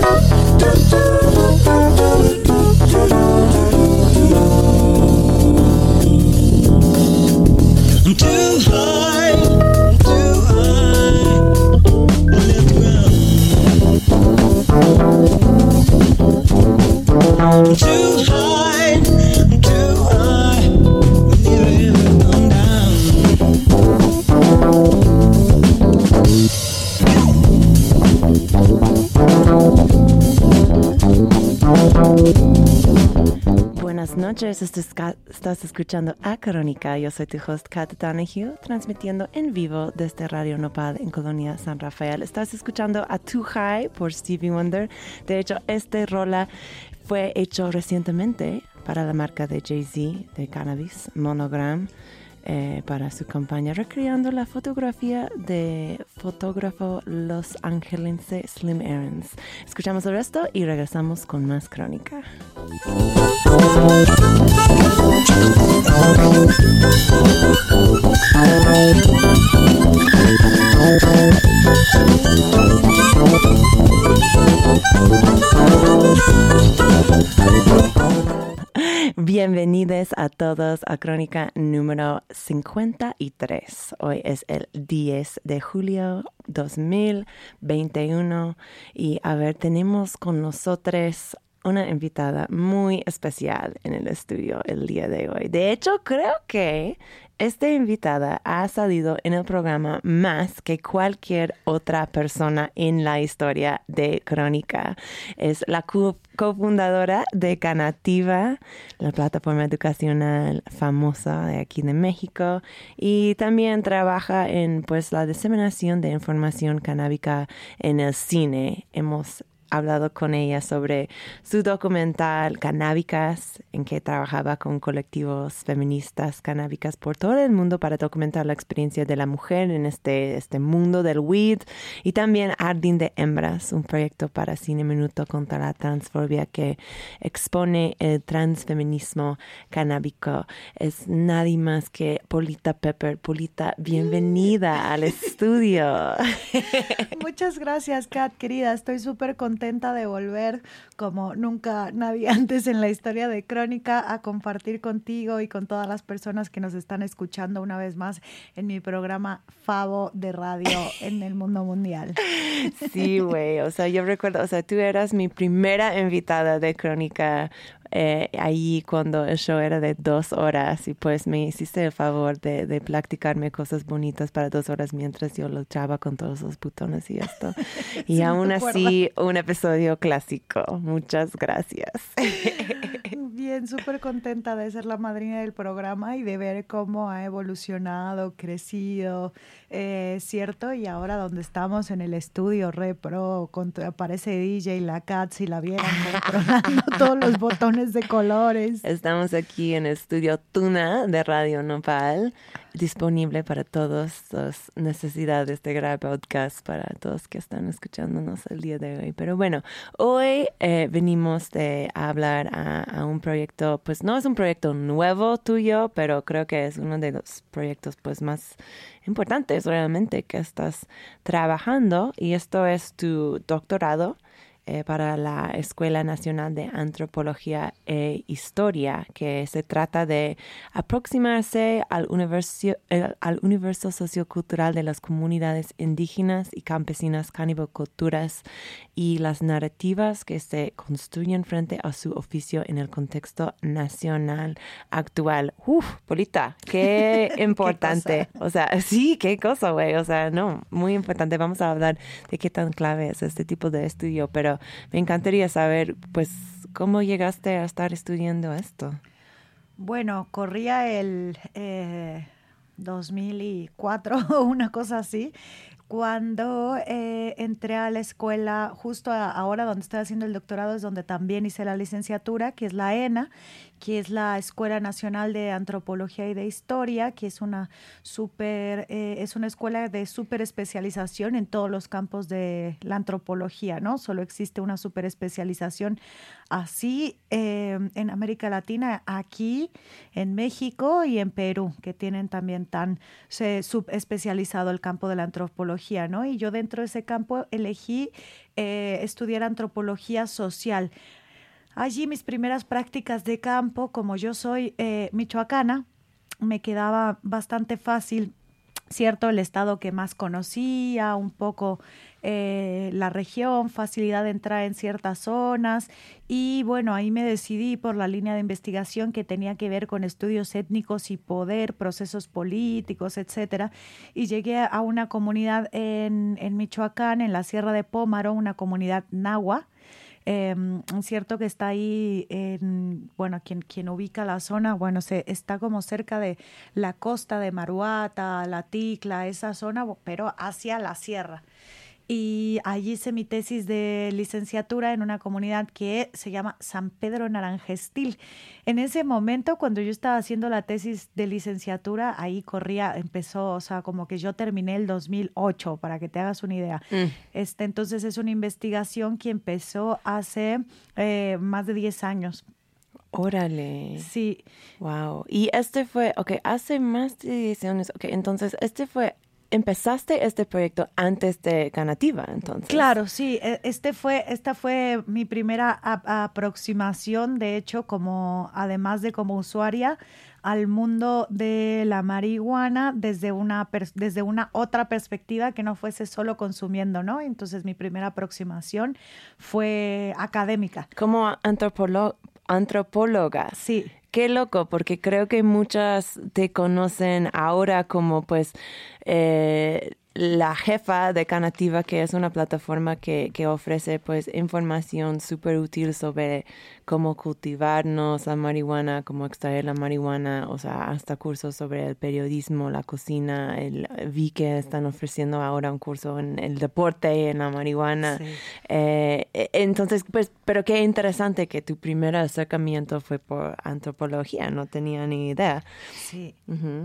do, do, do. Estás escuchando a Crónica. Yo soy tu host, Kat Donahue, transmitiendo en vivo desde Radio Nopal en Colonia San Rafael. Estás escuchando a Too High por Stevie Wonder. De hecho, este rola fue hecho recientemente para la marca de Jay-Z de cannabis, Monogram. Eh, para su campaña, recreando la fotografía de fotógrafo los angelense Slim Aarons. Escuchamos el resto y regresamos con más crónica. Bienvenidos a todos a Crónica número 53. Hoy es el 10 de julio 2021 y a ver, tenemos con nosotros una invitada muy especial en el estudio el día de hoy. De hecho, creo que esta invitada ha salido en el programa más que cualquier otra persona en la historia de Crónica. Es la cofundadora de Canativa, la plataforma educacional famosa de aquí de México, y también trabaja en pues la diseminación de información canábica en el cine. Hemos hablado con ella sobre su documental Canábicas, en que trabajaba con colectivos feministas canábicas por todo el mundo para documentar la experiencia de la mujer en este, este mundo del weed. Y también Ardín de Hembras, un proyecto para Cine Minuto contra la transfobia que expone el transfeminismo canábico. Es nadie más que Polita Pepper. Polita, bienvenida al estudio. Muchas gracias, Kat, querida. Estoy súper contenta de volver como nunca nadie antes en la historia de Crónica a compartir contigo y con todas las personas que nos están escuchando una vez más en mi programa Favo de radio en el mundo mundial. Sí, güey, o sea, yo recuerdo, o sea, tú eras mi primera invitada de Crónica eh, ahí cuando el show era de dos horas y pues me hiciste el favor de, de practicarme cosas bonitas para dos horas mientras yo luchaba con todos los botones y esto. Y aún así, un episodio clásico. Muchas gracias. Bien, súper contenta de ser la madrina del programa y de ver cómo ha evolucionado, crecido, eh, ¿cierto? Y ahora donde estamos en el estudio Re Pro, con, aparece DJ, la Cats y la vieron controlando todos los botones de colores. Estamos aquí en estudio Tuna de Radio Nopal disponible para todas las necesidades de grabar podcast para todos que están escuchándonos el día de hoy. Pero bueno, hoy eh, venimos de hablar a, un proyecto, pues no es un proyecto nuevo tuyo, pero creo que es uno de los proyectos pues más importantes realmente que estás trabajando y esto es tu doctorado eh, para la Escuela Nacional de Antropología e Historia, que se trata de aproximarse al universo, eh, al universo sociocultural de las comunidades indígenas y campesinas caniboculturas y las narrativas que se construyen frente a su oficio en el contexto nacional actual. Uf, Polita, qué importante. o sea, sí, qué cosa, güey. O sea, no, muy importante. Vamos a hablar de qué tan clave es este tipo de estudio, pero me encantaría saber, pues, cómo llegaste a estar estudiando esto. Bueno, corría el 2004 o una cosa así, cuando eh, entré a la escuela, justo ahora donde estoy haciendo el doctorado, es donde también hice la licenciatura, que es la ENA, que es la Escuela Nacional de Antropología y de Historia, que es una super, eh, es una escuela de super especialización en todos los campos de la antropología, ¿no? Solo existe una super especialización así eh, en América Latina, aquí en México y en Perú, que tienen también tan subespecializado el campo de la antropología antropología, ¿no? Y yo dentro de ese campo elegí eh, estudiar antropología social. Allí mis primeras prácticas de campo, como yo soy eh, michoacana, me quedaba bastante fácil, ¿cierto? El estado que más conocía, un poco eh, la región, facilidad de entrar en ciertas zonas y bueno, ahí me decidí por la línea de investigación que tenía que ver con estudios étnicos y poder, procesos políticos, etcétera, y llegué a una comunidad en, en Michoacán, en la Sierra de Pómaro, una comunidad nahua, eh, cierto que está ahí, en, bueno, quien, quien ubica la zona, bueno, se, está como cerca de la costa de Maruata, La Ticla, esa zona, pero hacia la sierra y allí hice mi tesis de licenciatura en una comunidad que se llama San Pedro Naranjestil. En ese momento, cuando yo estaba haciendo la tesis de licenciatura, ahí corría, empezó, o sea, como que yo terminé el 2008, para que te hagas una idea. Mm. Este, entonces es una investigación que empezó hace eh, más de 10 años. Órale. Sí. Wow. Y este fue, ok, hace más de 10 años, ok, entonces este fue empezaste este proyecto antes de Ganativa, entonces. Claro, sí. E, este fue, esta fue mi primera aproximación, de hecho, como además de como usuaria al mundo de la marihuana desde una desde una otra perspectiva que no fuese solo consumiendo, ¿no? Entonces mi primera aproximación fue académica. Como antropóloga. Sí. Qué loco, porque creo que muchas te conocen ahora como pues eh, la jefa de Canativa, que es una plataforma que, que ofrece pues información súper útil sobre cómo cultivarnos la marihuana, cómo extraer la marihuana, o sea, hasta cursos sobre el periodismo, la cocina. El, vi que están ofreciendo ahora un curso en el deporte, en la marihuana. Eh, e, entonces, pues, pero qué interesante que tu primer acercamiento fue por antropología, no tenía ni idea. Sí,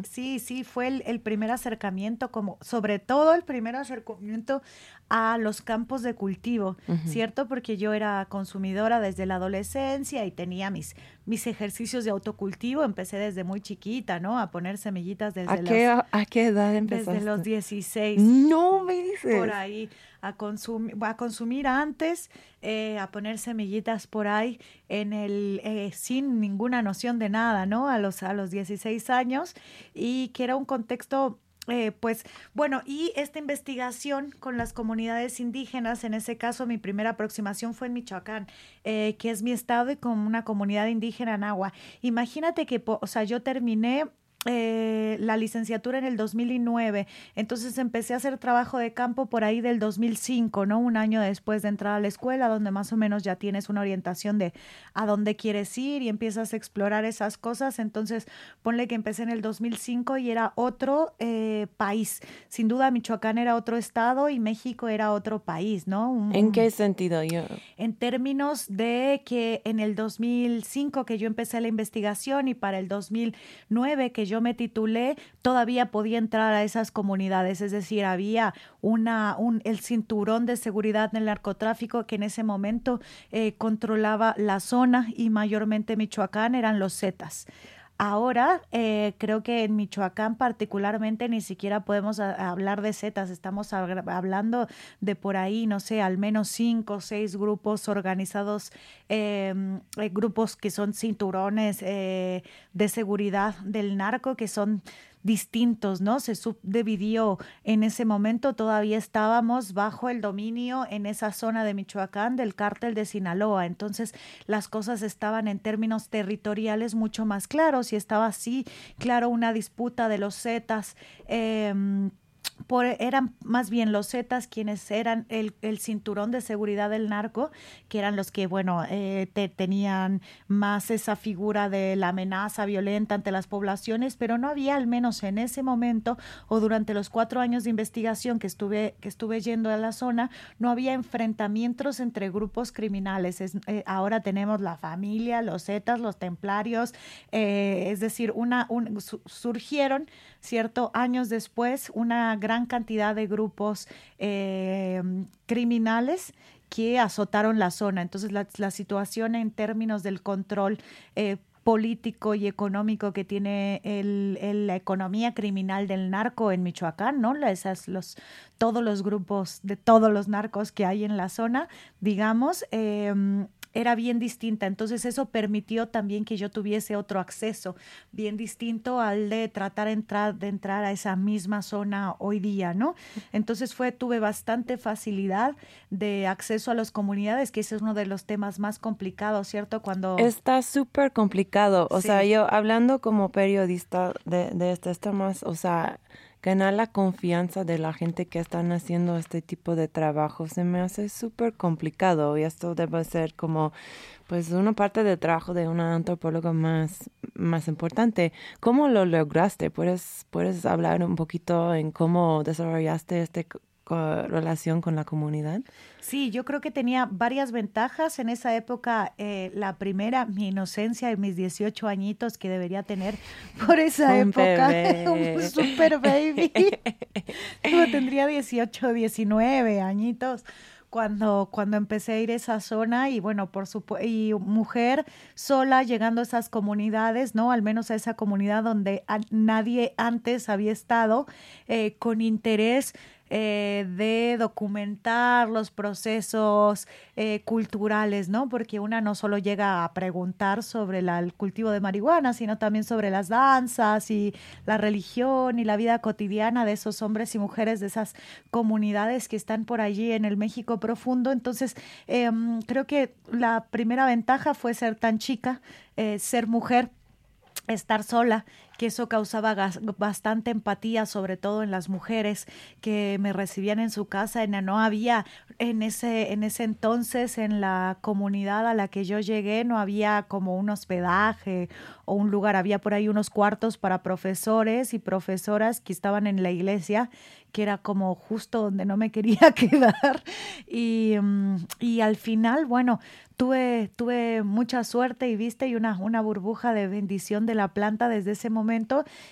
sí, sí, fue el, el primer acercamiento, como sobre todo el primer acercamiento a los campos de cultivo, ¿cierto? Porque yo era consumidora desde la adolescencia y tenía mis, mis ejercicios de autocultivo. Empecé desde muy chiquita, ¿no? A poner semillitas desde ¿A qué, ¿A qué edad empezaste? Desde los 16. No me dices. Por ahí. A, consumir, a consumir antes, eh, a poner semillitas por ahí en el, eh, sin ninguna noción de nada, ¿no? A los, a los 16 años y que era un contexto eh, pues bueno, y esta investigación con las comunidades indígenas, en ese caso mi primera aproximación fue en Michoacán, eh, que es mi estado y con una comunidad indígena en agua. Imagínate que, o sea, yo terminé eh, la licenciatura en el 2009, entonces empecé a hacer trabajo de campo por ahí del 2005, ¿no? Un año después de entrar a la escuela, donde más o menos ya tienes una orientación de a dónde quieres ir y empiezas a explorar esas cosas. Entonces, ponle que empecé en el 2005 y era otro eh, país. Sin duda, Michoacán era otro estado y México era otro país, ¿no? ¿En qué sentido? Yo... En términos de que en el 2005 que yo empecé la investigación y para el 2009 que yo me titulé, todavía podía entrar a esas comunidades, es decir, había una, un, el cinturón de seguridad del narcotráfico que en ese momento eh, controlaba la zona y mayormente Michoacán eran los Zetas. Ahora eh, creo que en Michoacán particularmente ni siquiera podemos hablar de Zetas, estamos hablando de por ahí, no sé, al menos cinco o seis grupos organizados, em, eh, grupos que son cinturones eh, de seguridad del narco, que son distintos, ¿no? Se subdividió en ese momento, todavía estábamos bajo el dominio en esa zona de Michoacán del cártel de Sinaloa, entonces las cosas estaban en términos territoriales mucho más claros y estaba así, claro, una disputa de los Zetas. Em, eran más bien los Zetas quienes eran el, cinturón de seguridad del narco, que eran los que, bueno, eh, tenían más esa figura de la amenaza violenta ante las poblaciones, pero no había, al menos en ese momento o durante los cuatro años de investigación que estuve, que estuve yendo a la zona, no había enfrentamientos entre grupos criminales. Eh, ahora tenemos la familia, los Zetas, los templarios, eh, es decir, una, surgieron, ¿cierto? Años después, una gran cantidad de grupos eh, criminales que azotaron la zona. Entonces, la, situación en términos del control eh, político y económico que tiene el, la economía criminal del narco en Michoacán, ¿no? Esas, los, todos los grupos de todos los narcos que hay en la zona, digamos, eh, era bien distinta. Entonces eso permitió también que yo tuviese otro acceso bien distinto al de tratar de entrar, de entrar a esa misma zona hoy día, ¿no? Entonces fue, tuve bastante facilidad de acceso a las comunidades, que ese es uno de los temas más complicados, ¿cierto? Cuando... Está súper complicado. O sea, yo hablando como periodista de, de estos temas, o sea, ganar la confianza de la gente que están haciendo este tipo de trabajo se me hace súper complicado y esto debe ser como pues una parte del trabajo de una antropóloga más, más importante. ¿Cómo lo lograste? ¿Puedes, ¿Puedes hablar un poquito en cómo desarrollaste este relación con la comunidad? Sí, yo creo que tenía varias ventajas en esa época. Eh, la primera, mi inocencia y mis 18 añitos que debería tener por esa época. Un super baby. Yo tendría 18, 19 añitos cuando, cuando empecé a ir a esa zona y bueno, por supuesto, y mujer sola llegando a esas comunidades, ¿no? Al menos a esa comunidad donde nadie antes había estado eh, con interés eh, de documentar los procesos eh, culturales, ¿no? Porque una no solo llega a preguntar sobre el cultivo de marihuana, sino también sobre las danzas y la religión y la vida cotidiana de esos hombres y mujeres de esas comunidades que están por allí en el México profundo. Entonces, em, creo que la primera ventaja fue ser tan chica, eh, ser mujer estar sola, que eso causaba bastante empatía, sobre todo en las mujeres que me recibían en su casa. No había en ese, en ese entonces en la comunidad a la que yo llegué, no había como un hospedaje o un lugar, había por ahí unos cuartos para profesores y profesoras que estaban en la iglesia que era como justo donde no me quería quedar. Y, mm, y al final, bueno, tuve, tuve mucha suerte y viste y una, una burbuja de bendición de la planta desde ese momento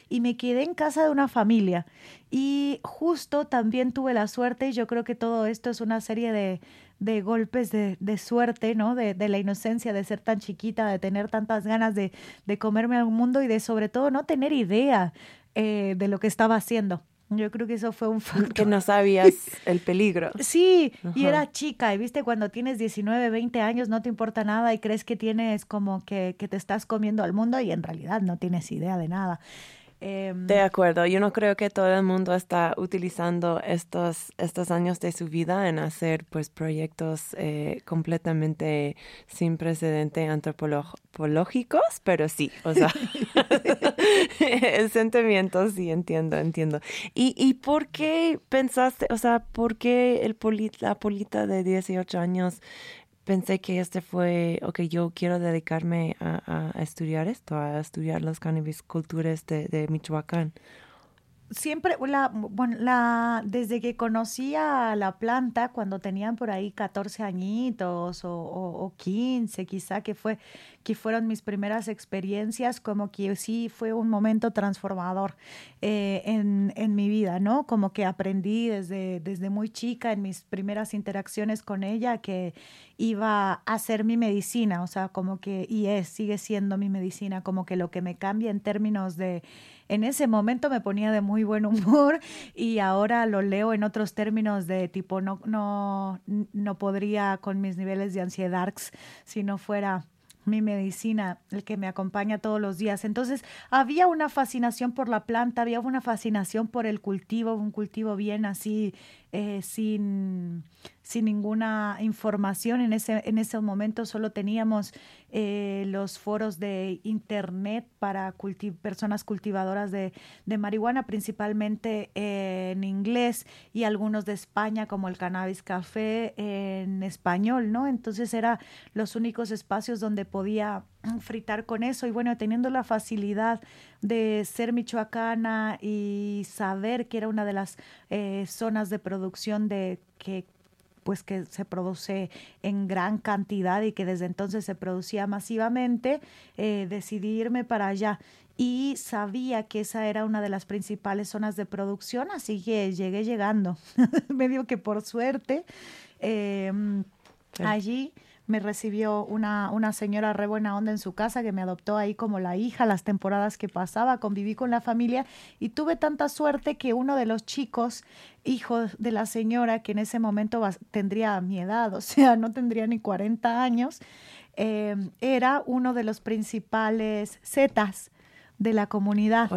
y me quedé en casa de una familia. Y justo también tuve la suerte, y yo creo que todo esto es una serie de, de golpes de, de, suerte, ¿no? De, de, la inocencia, de ser tan chiquita, de tener tantas ganas de, de comerme al mundo y de sobre todo no tener idea eh, de lo que estaba haciendo. Yo creo que eso fue un factor. Que no sabías el peligro. Sí, y era chica, y viste, cuando tienes 19, 20 años no te importa nada y crees que tienes como que, que te estás comiendo al mundo y en realidad no tienes idea de nada. Em, de acuerdo, yo no creo que todo el mundo está utilizando estos, estos años de su vida en hacer pues proyectos eh, completamente sin precedente antropológicos, pero sí, o sea, el sentimiento sí entiendo, entiendo. ¿Y, ¿Y por qué pensaste, o sea, por qué el la polita de 18 años pensé que este fue, ok, yo quiero dedicarme a, estudiar esto, a estudiar las cannabis culturas de, Michoacán. Siempre, la, bueno, la, desde que conocí a la planta, cuando tenían por ahí 14 añitos o, o, 15 quizá, que, fue, que fueron mis primeras experiencias, como que sí fue un momento transformador eh, en, en, mi vida, ¿no? Como que aprendí desde, desde muy chica en mis primeras interacciones con ella que iba a ser mi medicina, o sea, como que, y es, sigue siendo mi medicina, como que lo que me cambia en términos de en ese momento me ponía de muy buen humor y ahora lo leo en otros términos de tipo no no no podría con mis niveles de ansiedad si no fuera mi medicina, el que me acompaña todos los días. Entonces, había una fascinación por la planta, había una fascinación por el cultivo, un cultivo bien así, eh, sin, sin ninguna información. En ese, en ese momento solo teníamos eh, los foros de internet para personas cultivadoras de, marihuana, principalmente en inglés y algunos de España, como el Cannabis Café en español, ¿no? Entonces eran los únicos espacios donde podía fritar con eso y bueno, teniendo la facilidad de ser michoacana y saber que era una de las eh, zonas de producción de que pues que se produce en gran cantidad y que desde entonces se producía masivamente, eh, decidí irme para allá y sabía que esa era una de las principales zonas de producción, así que llegué llegando, medio que por suerte. Em, Allí me recibió una, una señora re buena onda en su casa que me adoptó ahí como la hija las temporadas que pasaba, conviví con la familia y tuve tanta suerte que uno de los chicos, hijo de la señora, que en ese momento tendría mi edad, o sea, no tendría ni 40 años, eh, era uno de los principales zetas de la comunidad.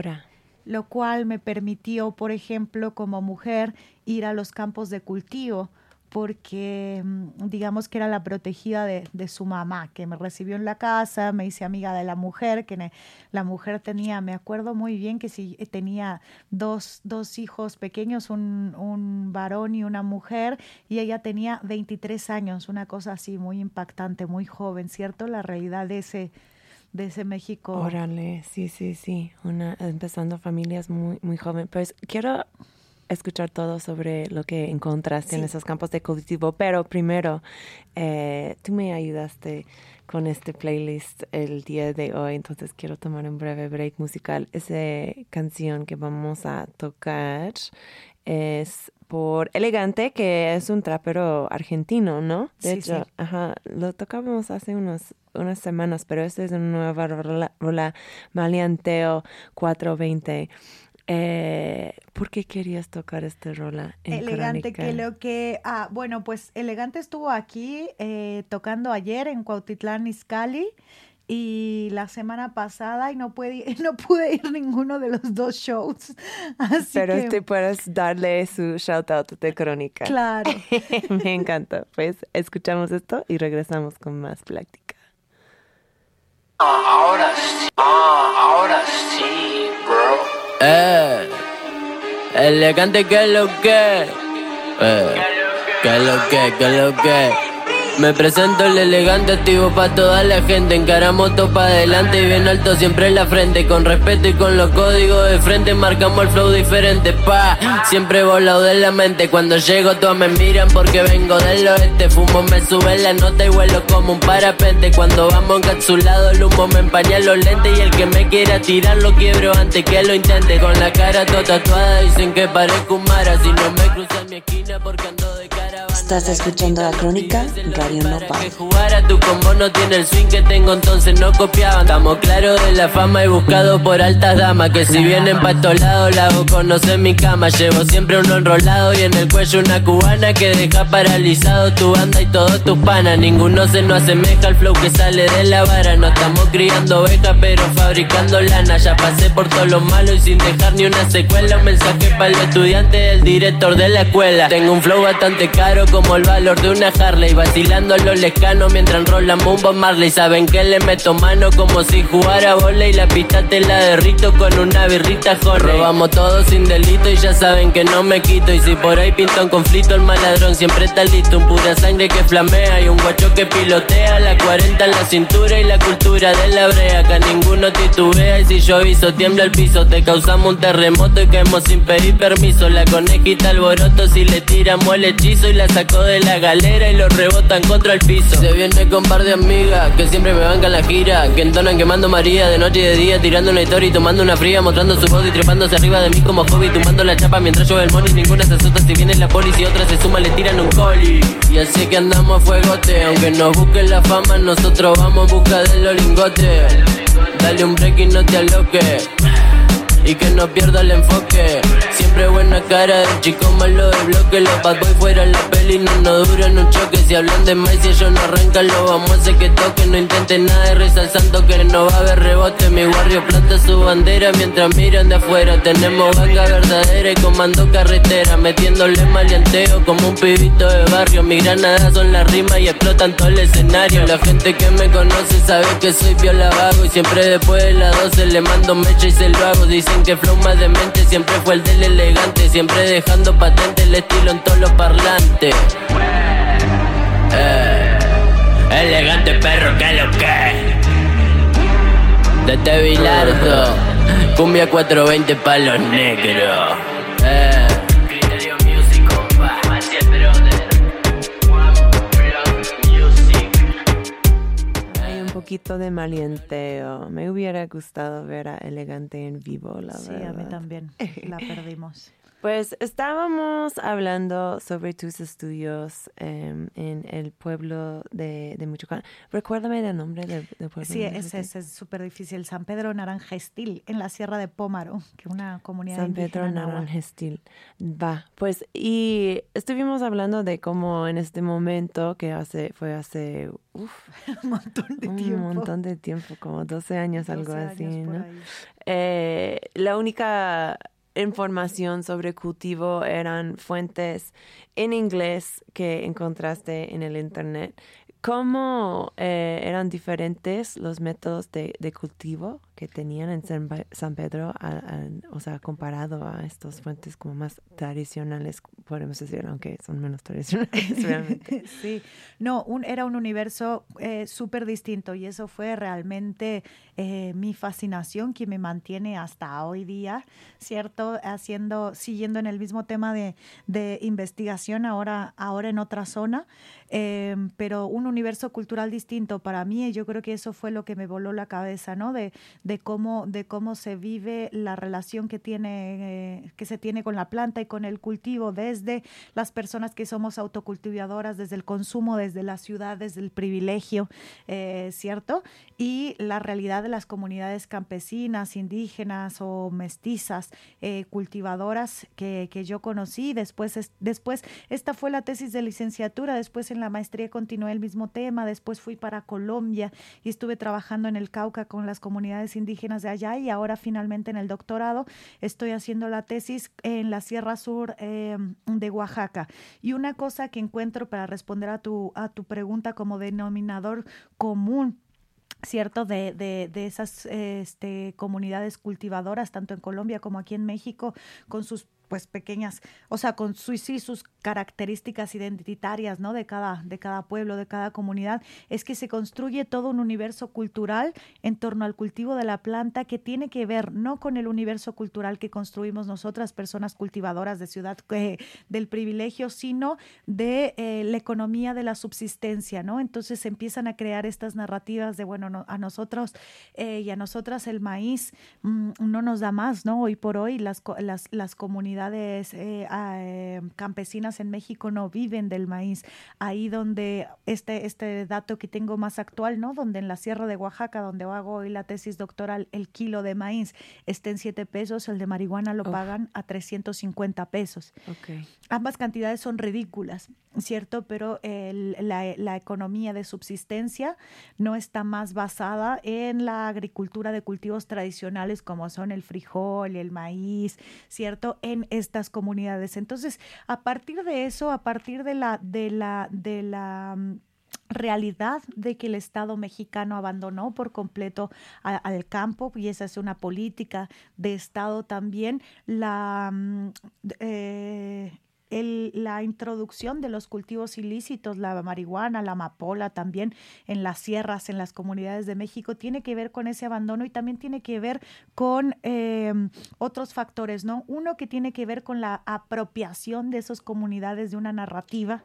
Lo cual me permitió, por ejemplo, como mujer, ir a los campos de cultivo porque mm, digamos que era la protegida de, su mamá, que me recibió en la casa, me hice amiga de la mujer, que la mujer tenía, me acuerdo muy bien que si eh, tenía dos, dos hijos pequeños, un, un, varón y una mujer, y ella tenía 23 años, una cosa así muy impactante, muy joven, ¿cierto? La realidad de ese de ese México. Órale, sí, sí, sí, una empezando familias muy muy joven. Pues quiero escuchar todo sobre lo que encontraste en esos campos de cultivo, pero primero, eh, tú me ayudaste con este playlist el día de hoy, entonces quiero tomar un breve break musical. Esa canción que vamos a tocar es por Elegante, que es un trapero argentino, ¿no? De hecho, ajá, lo tocábamos hace unos, unas semanas, pero esta es una nueva rola, rola Malianteo 420. Eh, ¿Por qué querías tocar este rola? elegante, que lo que. Ah, bueno, pues Elegante estuvo aquí eh, tocando ayer en Cuautitlán, Izcalli. Y la semana pasada y no pude, no pude ir a ninguno de los dos shows. Pero te puedes darle su shout out de crónica. Claro. Me encanta. Pues escuchamos esto y regresamos con más plática. ahora sí, ah, ahora sí. Eh, elegante que lo que, eh, que lo que, que lo que. Me presento el elegante, activo pa' toda la gente. Encaramos todo pa' adelante y bien alto siempre en la frente. Con respeto y con los códigos de frente, marcamos el flow diferente, pa. Siempre volado de la mente. Cuando llego, todos me miran porque vengo del oeste. Fumo, me sube la nota y vuelo como un parapente. Cuando vamos encapsulado, el humo me empaña los lentes. Y el que me quiera tirar lo quiebro antes que lo intente. Con la cara toda tatuada, dicen que parezco un mara. Si no me cruzan mi esquina porque ando de. Estás escuchando la crónica Radio Nopal. Que jugar a tu combo no tiene el swing que tengo, entonces no copiaban. Estamos claros de la fama y buscado por altas damas. Que si vienen pa' estos lados, la hago conocer mi cama. Llevo siempre uno enrolado y en el cuello una cubana que deja paralizado tu banda y todos tus panas. Ninguno se nos asemeja al flow que sale de la vara. No estamos criando ovejas, pero fabricando lana. Ya pasé por todo lo malo y sin dejar ni una secuela. Un mensaje para el estudiante del director de la escuela. Tengo un flow bastante caro como el valor de una Harley. Vacilando los lejanos mientras enrolan Bob Marley. Saben que le meto mano como si jugara y La pista te la derrito con una birrita jorre. Robamos todo sin delito y ya saben que no me quito. Y si por ahí pinta un conflicto, el maladrón siempre está listo. Un pura sangre que flamea y un guacho que pilotea. La 40 en la cintura y la cultura de la brea. Acá ninguno titubea y si yo aviso tiembla el piso. Te causamos un terremoto y caemos sin pedir permiso. La conejita alboroto si le tiramos el hechizo y la de la galera y lo rebotan contra el piso. Se viene con par de amigas que siempre me bancan la gira. Que entonan quemando María de noche y de día, tirando una historia y tomando una fría, mostrando su voz y trepándose arriba de mí como hobby, tumbando la chapa mientras yo el money. Ninguna se asusta si viene la policía, otra se suma, le tiran un coli. Y así que andamos a fuegote, aunque nos busquen la fama, nosotros vamos en busca de los lingotes. Dale un break y no te aloques y que no pierda el enfoque. Siempre buena cara de chico malo de bloque. Los bad boys fuera la peli, no nos duran un choque. Si hablan de más y ellos no arrancan, lo vamos a hacer que toque. No intenten nada de resalzando que no va a haber rebote. Mi barrio planta su bandera mientras miran de afuera. Tenemos ganga verdadera y comando carretera. Metiéndole maleanteo como un pibito de barrio. Mi granada son las rimas y explotan todo el escenario. La gente que me conoce sabe que soy viola vago. Y siempre después de las 12 le mando mecha y se lo hago. Dicen que flow más demente siempre fue el del elegante. Siempre dejando patente el estilo en todos los parlantes. Eh, elegante perro, que lo que. De Bilardo, cumbia 420 palos negros. Eh. Poquito de malienteo. Me hubiera gustado ver a Elegante en vivo, la verdad. Sí, a mí también. La perdimos. Pues estábamos hablando sobre tus estudios em, en el pueblo de, de Michoacán. Recuérdame el nombre del, pueblo. Sí, ese, es súper difícil. San Pedro Naranjestil, en la Sierra de Pómaro, que es una comunidad San Pedro Naranjestil. Va, pues, y estuvimos hablando de cómo en este momento, que hace fue hace un montón de tiempo. Un montón de tiempo, como 12 años, algo así, ¿no? Eh, la única información sobre cultivo eran fuentes en inglés que encontraste en el internet. ¿Cómo eh, eran diferentes los métodos de, de cultivo que tenían en San, Pedro, o sea, comparado a estas fuentes como más tradicionales, podemos decir, aunque son menos tradicionales realmente. sí, no, un, era un universo eh, súper distinto y eso fue realmente eh, mi fascinación que me mantiene hasta hoy día, ¿cierto? Haciendo, siguiendo en el mismo tema de, de investigación ahora, ahora en otra zona, eh, pero un universo cultural distinto para mí y yo creo que eso fue lo que me voló la cabeza, ¿no? De, de cómo, de cómo se vive la relación que, tiene, eh, que se tiene con la planta y con el cultivo, desde las personas que somos autocultivadoras, desde el consumo, desde la ciudad, desde el privilegio, eh, ¿cierto? Y la realidad de las comunidades campesinas, indígenas o mestizas, eh, cultivadoras que, que, yo conocí. Después, después, esta fue la tesis de licenciatura, después en la maestría continué el mismo tema, después fui para Colombia y estuve trabajando en el Cauca con las comunidades indígenas de allá y ahora finalmente en el doctorado estoy haciendo la tesis en la Sierra Sur eh, de Oaxaca. Y una cosa que encuentro para responder a tu, a tu pregunta como denominador común cierto de, de, de esas este, comunidades cultivadoras tanto en Colombia como aquí en México con sus pues pequeñas, o sea, con su, sí, sus características identitarias, ¿no? De cada, de cada pueblo, de cada comunidad, es que se construye todo un universo cultural en torno al cultivo de la planta que tiene que ver no con el universo cultural que construimos nosotras, personas cultivadoras de ciudad eh, del privilegio, sino de eh, la economía de la subsistencia, ¿no? Entonces se empiezan a crear estas narrativas de, bueno, a nosotros eh, y a nosotras el maíz mm, no nos da más, ¿no? Hoy por hoy las, las, las comunidades comunidades eh, eh, campesinas en México no viven del maíz. Ahí donde este, este dato que tengo más actual, ¿no? Donde en la Sierra de Oaxaca, donde hago hoy la tesis doctoral, el kilo de maíz está en 7 pesos, el de marihuana lo pagan a 350 pesos. Okay. Ambas cantidades son ridículas, ¿cierto? Pero la, la economía de subsistencia no está más basada en la agricultura de cultivos tradicionales como son el frijol, el maíz, ¿cierto? En estas comunidades. Entonces, a partir de eso, a partir de la, de la, de la mm, realidad de que el Estado mexicano abandonó por completo al campo y esa es una política de Estado también la mm, eh, el, la introducción de los cultivos ilícitos, la marihuana, la amapola también en las sierras, en las comunidades de México, tiene que ver con ese abandono y también tiene que ver con eh, otros factores, ¿no? Uno que tiene que ver con la apropiación de esas comunidades de una narrativa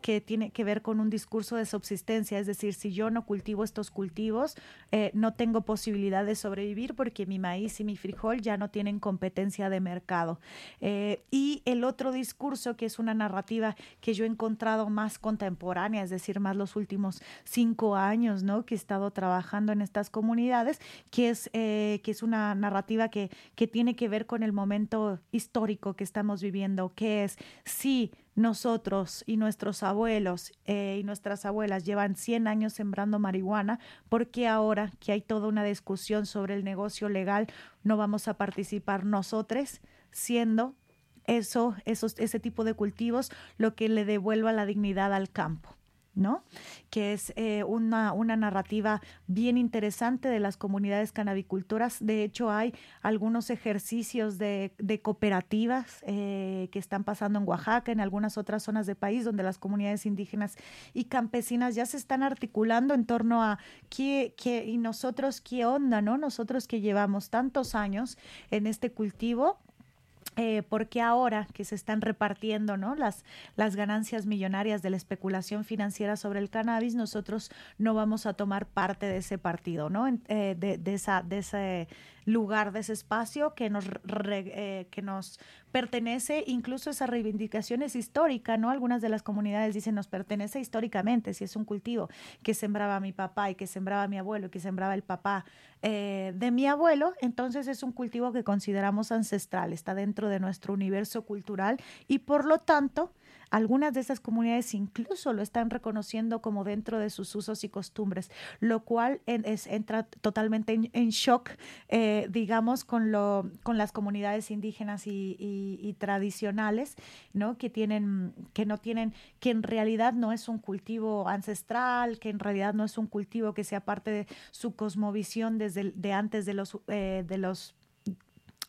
que tiene que ver con un discurso de subsistencia, es decir, si yo no cultivo estos cultivos, eh, no tengo posibilidad de sobrevivir porque mi maíz y mi frijol ya no tienen competencia de mercado. Eh, y el otro discurso, que es una narrativa que yo he encontrado más contemporánea, es decir, más los últimos cinco años, ¿no? Que he estado trabajando en estas comunidades, que es, eh, que es una narrativa que, que tiene que ver con el momento histórico que estamos viviendo, que es, sí, nosotros y nuestros abuelos eh, y nuestras abuelas llevan 100 años sembrando marihuana, ¿por qué ahora que hay toda una discusión sobre el negocio legal no vamos a participar nosotros siendo eso, esos, ese tipo de cultivos lo que le devuelva la dignidad al campo? ¿no? Que es eh, una, una, narrativa bien interesante de las comunidades canabicultoras. De hecho, hay algunos ejercicios de, de cooperativas eh, que están pasando en Oaxaca, en algunas otras zonas del país, donde las comunidades indígenas y campesinas ya se están articulando en torno a qué, qué y nosotros qué onda, ¿no? Nosotros que llevamos tantos años en este cultivo, eh, porque ahora que se están repartiendo ¿no? las, las ganancias millonarias de la especulación financiera sobre el cannabis, nosotros no vamos a tomar parte de ese partido, ¿no? Eh, de, de, esa, de, ese, lugar de ese espacio que nos, eh, que nos pertenece, incluso esa reivindicación es histórica, ¿no? Algunas de las comunidades dicen nos pertenece históricamente, si es un cultivo que sembraba mi papá y que sembraba mi abuelo y que sembraba el papá eh, de mi abuelo, entonces es un cultivo que consideramos ancestral, está dentro de nuestro universo cultural y por lo tanto algunas de esas comunidades incluso lo están reconociendo como dentro de sus usos y costumbres, lo cual es, entra totalmente en, shock, eh, digamos, con, lo, con las comunidades indígenas y, tradicionales, ¿no? Que, tienen, que no tienen, que en realidad no es un cultivo ancestral, que en realidad no es un cultivo que sea parte de su cosmovisión desde de antes de los, eh, de los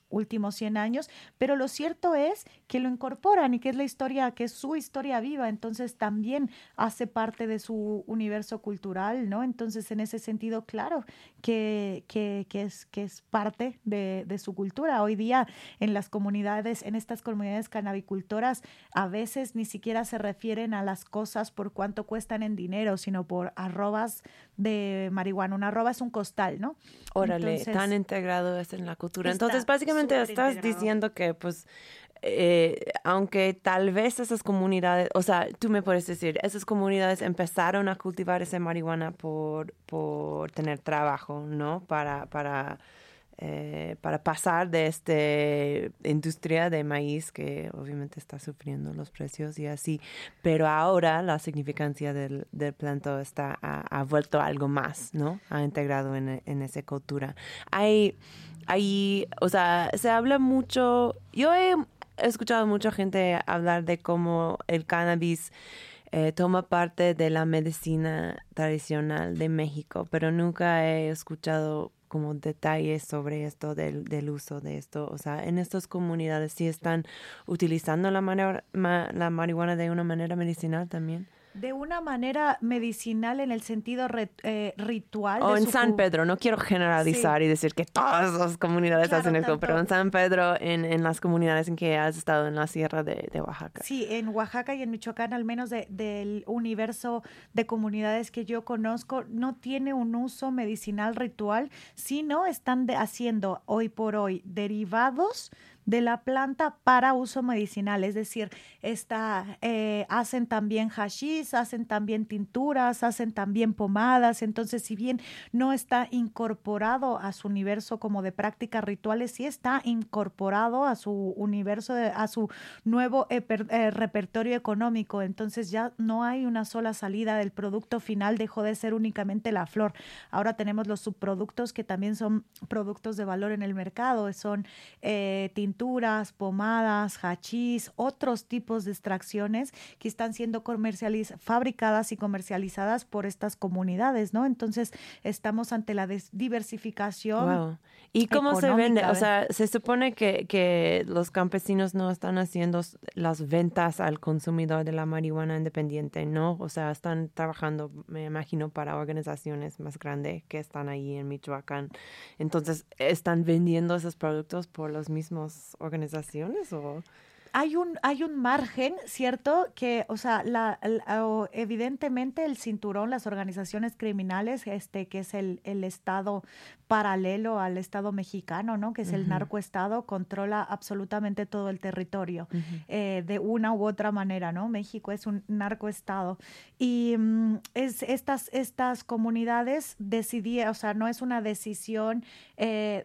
últimos 100 años, pero lo cierto es que lo incorporan y que es la historia, que es su historia viva, entonces también hace parte de su universo cultural, ¿no? Entonces, en ese sentido, claro, que, que, que es, que es parte de, de, su cultura. Hoy día en las comunidades, en estas comunidades canabicultoras, a veces ni siquiera se refieren a las cosas por cuánto cuestan en dinero, sino por arrobas de marihuana. Un arroba es un costal, ¿no? Órale, tan integrado es en la cultura. Entonces, básicamente estás diciendo que, pues, eh, aunque tal vez esas comunidades, o sea, tú me puedes decir, esas comunidades empezaron a cultivar esa marihuana por, por tener trabajo, ¿no? Para, para eh, para pasar de esta industria de maíz que obviamente está sufriendo los precios y así, pero ahora la significancia del, del planto está, ha, vuelto algo más, ¿no? Ha integrado en, en esa cultura. Hay, hay, o sea, se habla mucho, yo he escuchado mucha gente hablar de cómo el cannabis eh, toma parte de la medicina tradicional de México, pero nunca he escuchado como detalles sobre esto del, del, uso de esto. O sea, en estas comunidades sí están utilizando la, la marihuana de una manera medicinal también de una manera medicinal en el sentido eh, ritual. O en San Pedro, no quiero generalizar y decir que todas las comunidades hacen esto, pero en San Pedro, en, en, las comunidades en que has estado en la sierra de, de Oaxaca. Sí, en Oaxaca y en Michoacán, al menos de, del universo de comunidades que yo conozco, no tiene un uso medicinal ritual, sino están haciendo hoy por hoy derivados de la planta para uso medicinal, es decir, está, eh, hacen también hashish, hacen también tinturas, hacen también pomadas, entonces si bien no está incorporado a su universo como de prácticas rituales, sí está incorporado a su universo, a su nuevo eh, repertorio económico, entonces ya no hay una sola salida del producto final, dejó de ser únicamente la flor, ahora tenemos los subproductos que también son productos de valor en el mercado, son eh, tinturas, pomadas, hachís, otros tipos de extracciones que están siendo comercializadas, fabricadas y comercializadas por estas comunidades, ¿no? Entonces, estamos ante la diversificación. ¿Y cómo se vende? O sea, se supone que, que los campesinos no están haciendo las ventas al consumidor de la marihuana independiente, ¿no? O sea, están trabajando, me imagino, para organizaciones más grandes que están ahí en Michoacán. Entonces, ¿están vendiendo esos productos por los mismos organizaciones o hay un, hay un margen, ¿cierto? Que, o sea, la, evidentemente el cinturón, las organizaciones criminales, este, que es el, el Estado paralelo al Estado mexicano, ¿no? Que es el narcoestado, controla absolutamente todo el territorio eh, de una u otra manera, ¿no? México es un narcoestado. Y mm, es, estas, estas comunidades decidían, o sea, no es una decisión eh,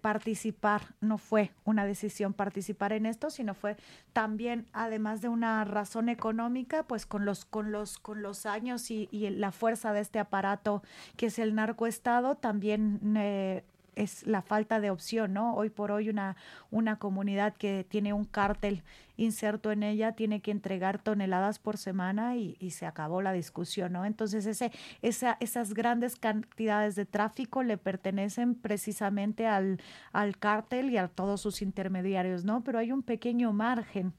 participar, no fue una decisión participar en esto, sino fue también, además de una razón económica, pues con los, con los, con los años y, la fuerza de este aparato que es el narcoestado, también eh, es la falta de opción, ¿no? Hoy por hoy una, una comunidad que tiene un cártel inserto en ella tiene que entregar toneladas por semana y, se acabó la discusión, ¿no? Entonces ese, esa, esas grandes cantidades de tráfico le pertenecen precisamente al, al cártel y a todos sus intermediarios, ¿no? Pero hay un pequeño margen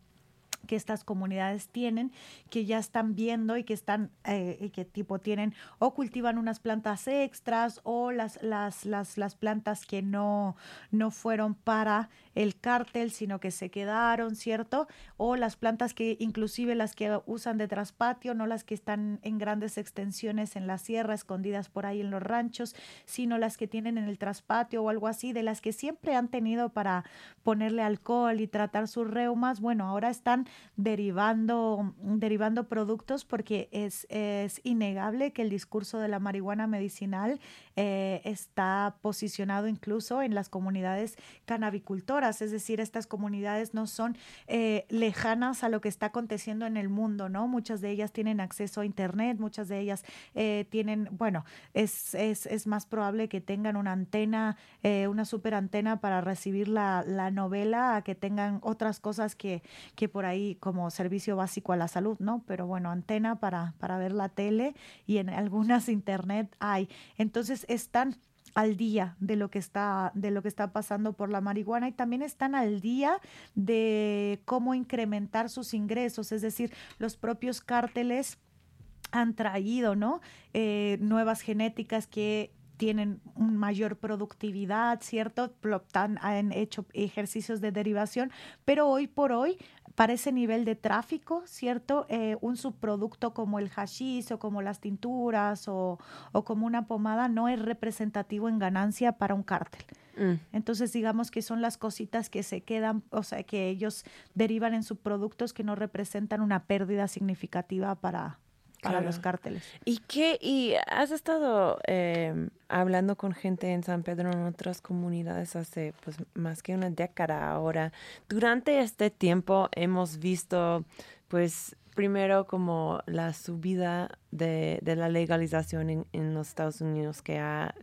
que estas comunidades tienen, que ya están viendo y que están, eh, que tipo tienen o cultivan unas plantas extras o las, las, las, las plantas que no, no fueron para el cártel, sino que se quedaron, ¿cierto? O las plantas que inclusive las que usan de traspatio, no las que están en grandes extensiones en la sierra, escondidas por ahí en los ranchos, sino las que tienen en el traspatio o algo así, de las que siempre han tenido para ponerle alcohol y tratar sus reumas, bueno, ahora están derivando, derivando productos porque es, es innegable que el discurso de la marihuana medicinal eh, está posicionado incluso en las comunidades canabicultoras, es decir, estas comunidades no son eh, lejanas a lo que está aconteciendo en el mundo, ¿no? Muchas de ellas tienen acceso a Internet, muchas de ellas eh, tienen, bueno, es, es, es, más probable que tengan una antena, una super antena para recibir la, la novela, que tengan otras cosas que, que por ahí como servicio básico a la salud, ¿no? Pero bueno, antena para, para ver la tele y en algunas Internet hay. Entonces, están al día de lo que está de lo que está pasando por la marihuana y también están al día de cómo incrementar sus ingresos, es decir, los propios cárteles han traído, ¿no? Eh, nuevas genéticas que tienen mayor productividad, ¿cierto? Han hecho ejercicios de derivación, pero hoy por hoy para ese nivel de tráfico, ¿cierto? Eh, un subproducto como el hashish o como las tinturas o, o, como una pomada no es representativo en ganancia para un cártel. Mm. Entonces, digamos que son las cositas que se quedan, o sea, que ellos derivan en subproductos que no representan una pérdida significativa para, para los cárteles. ¿Y qué? ¿Y has estado eh, hablando con gente en San Pedro en otras comunidades hace pues más que una década ahora? Durante este tiempo hemos visto pues primero como la subida de, de la legalización en, en los Estados Unidos que ha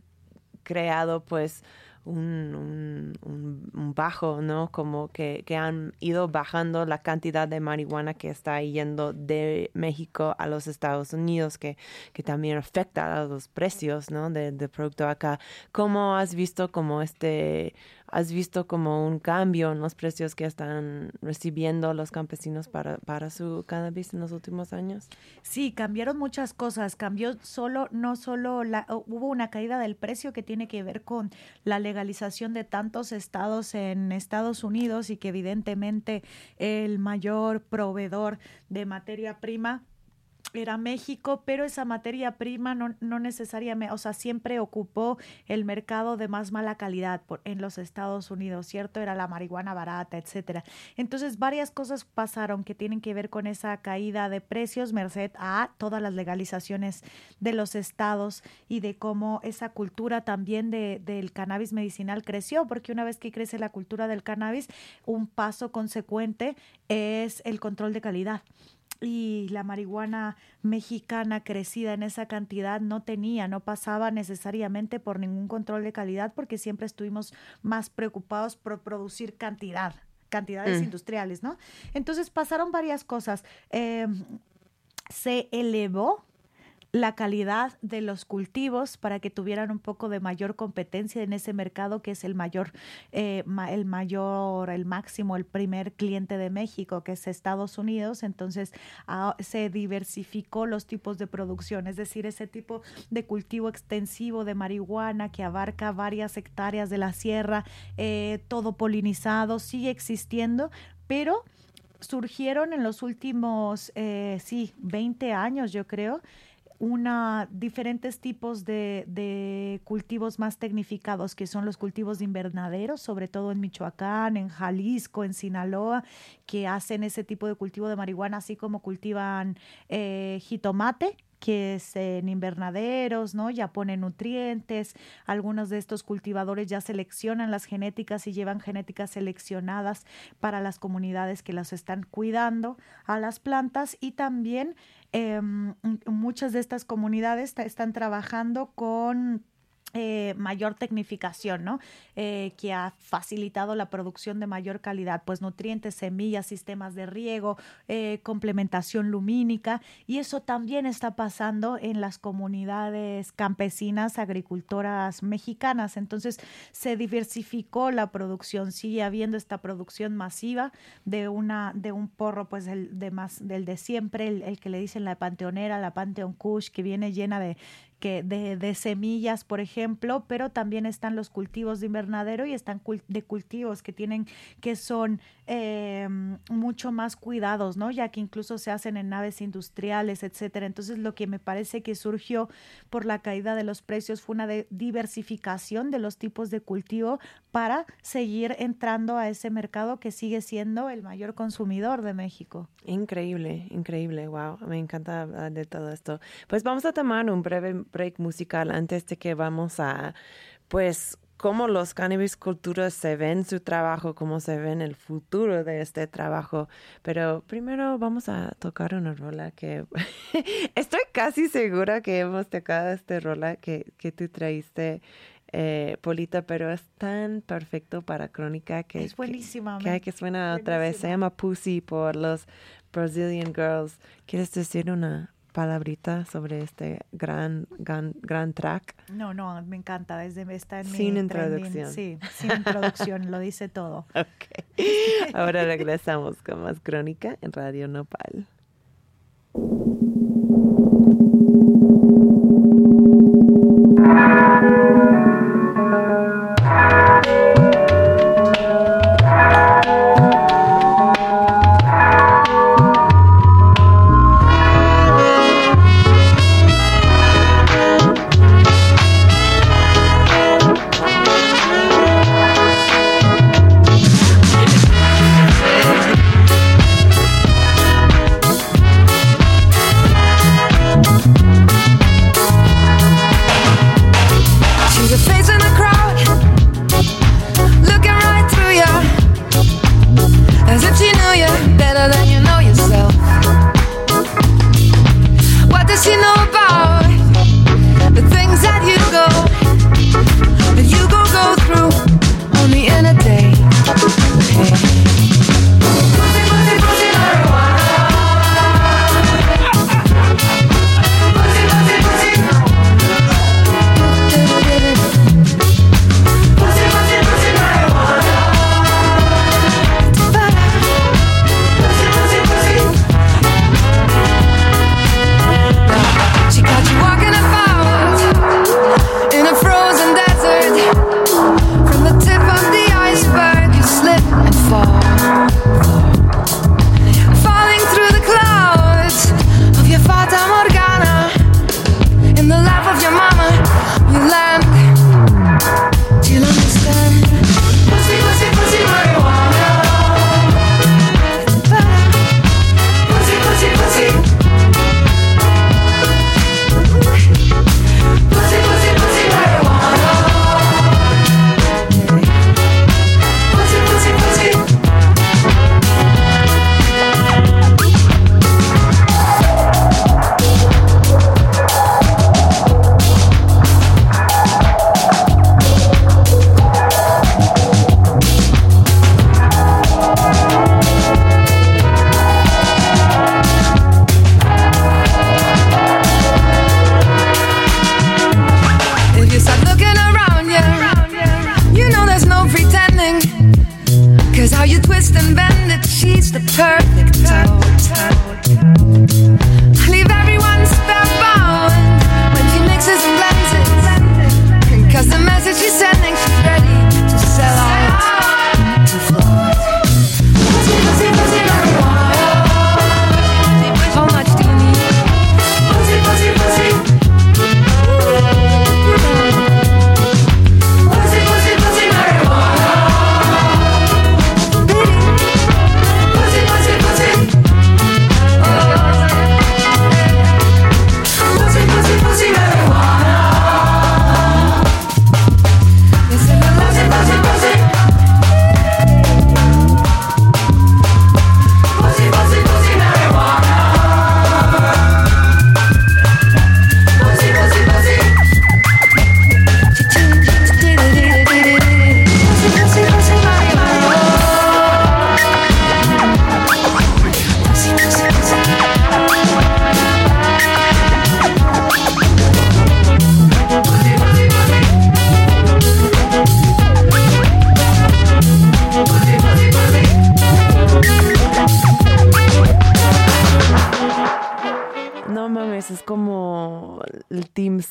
creado pues un, un, bajo, ¿no? Como que, que, han ido bajando la cantidad de marihuana que está yendo de México a los Estados Unidos, que, que también afecta a los precios, ¿no? De, de producto acá. ¿Cómo has visto como este ¿Has visto como un cambio en los precios que están recibiendo los campesinos para, para su cannabis en los últimos años? Sí, cambiaron muchas cosas. Cambió solo, no solo la, hubo una caída del precio que tiene que ver con la legalización de tantos estados en Estados Unidos y que evidentemente el mayor proveedor de materia prima era México, pero esa materia prima no, no, necesariamente, o sea, siempre ocupó el mercado de más mala calidad por, en los Estados Unidos, ¿cierto? Era la marihuana barata, etcétera. Entonces, varias cosas pasaron que tienen que ver con esa caída de precios, merced a todas las legalizaciones de los estados y de cómo esa cultura también de, del cannabis medicinal creció, porque una vez que crece la cultura del cannabis, un paso consecuente es el control de calidad y la marihuana mexicana crecida en esa cantidad no tenía, no pasaba necesariamente por ningún control de calidad porque siempre estuvimos más preocupados por producir cantidad, cantidades mm. industriales, ¿no? Entonces pasaron varias cosas. Eh, se elevó la calidad de los cultivos para que tuvieran un poco de mayor competencia en ese mercado que es el mayor, eh, el mayor, el máximo, el primer cliente de México, que es Estados Unidos. Entonces se diversificó los tipos de producción, es decir, ese tipo de cultivo extensivo de marihuana que abarca varias hectáreas de la sierra, eh, todo polinizado, sigue existiendo, pero surgieron en los últimos, eh, sí, 20 años, yo creo, una diferentes tipos de, de, cultivos más tecnificados, que son los cultivos de invernadero, sobre todo en Michoacán, en Jalisco, en Sinaloa, que hacen ese tipo de cultivo de marihuana, así como cultivan eh, jitomate que es en invernaderos, ¿no? Ya ponen nutrientes. Algunos de estos cultivadores ya seleccionan las genéticas y llevan genéticas seleccionadas para las comunidades que las están cuidando a las plantas y también eh, muchas de estas comunidades están trabajando con eh, mayor tecnificación, ¿no? Eh, que ha facilitado la producción de mayor calidad, pues nutrientes, semillas, sistemas de riego, eh, complementación lumínica, y eso también está pasando en las comunidades campesinas, agricultoras mexicanas. Entonces se diversificó la producción, sigue habiendo esta producción masiva de una de un porro, pues el de más del de siempre, el, que le dicen la panteonera, la Panteon Kush, que viene llena de que de, de, semillas, por ejemplo, pero también están los cultivos de invernadero y están de cultivos que tienen, que son eh, mucho más cuidados, ¿no? Ya que incluso se hacen en naves industriales, etcétera. Entonces, lo que me parece que surgió por la caída de los precios fue una de diversificación de los tipos de cultivo para seguir entrando a ese mercado que sigue siendo el mayor consumidor de México. Increíble, increíble, wow, me encanta hablar de todo esto. Pues vamos a tomar un breve break musical antes de que vamos a, pues, cómo los cannabis culturas se ven su trabajo, cómo se ven el futuro de este trabajo. Pero primero vamos a tocar una rola que estoy casi segura que hemos tocado esta rola que, que tú traíste. Eh, Polita, pero es tan perfecto para crónica que es buenísima. Que, que, que suena otra vez. Se llama Pussy por los Brazilian Girls. ¿Quieres decir una palabrita sobre este gran, gran, gran track? No, no, me encanta. Desde está sin mi introducción. Sí, sin introducción, lo dice todo. Ok. Ahora regresamos con más crónica en Radio Nopal.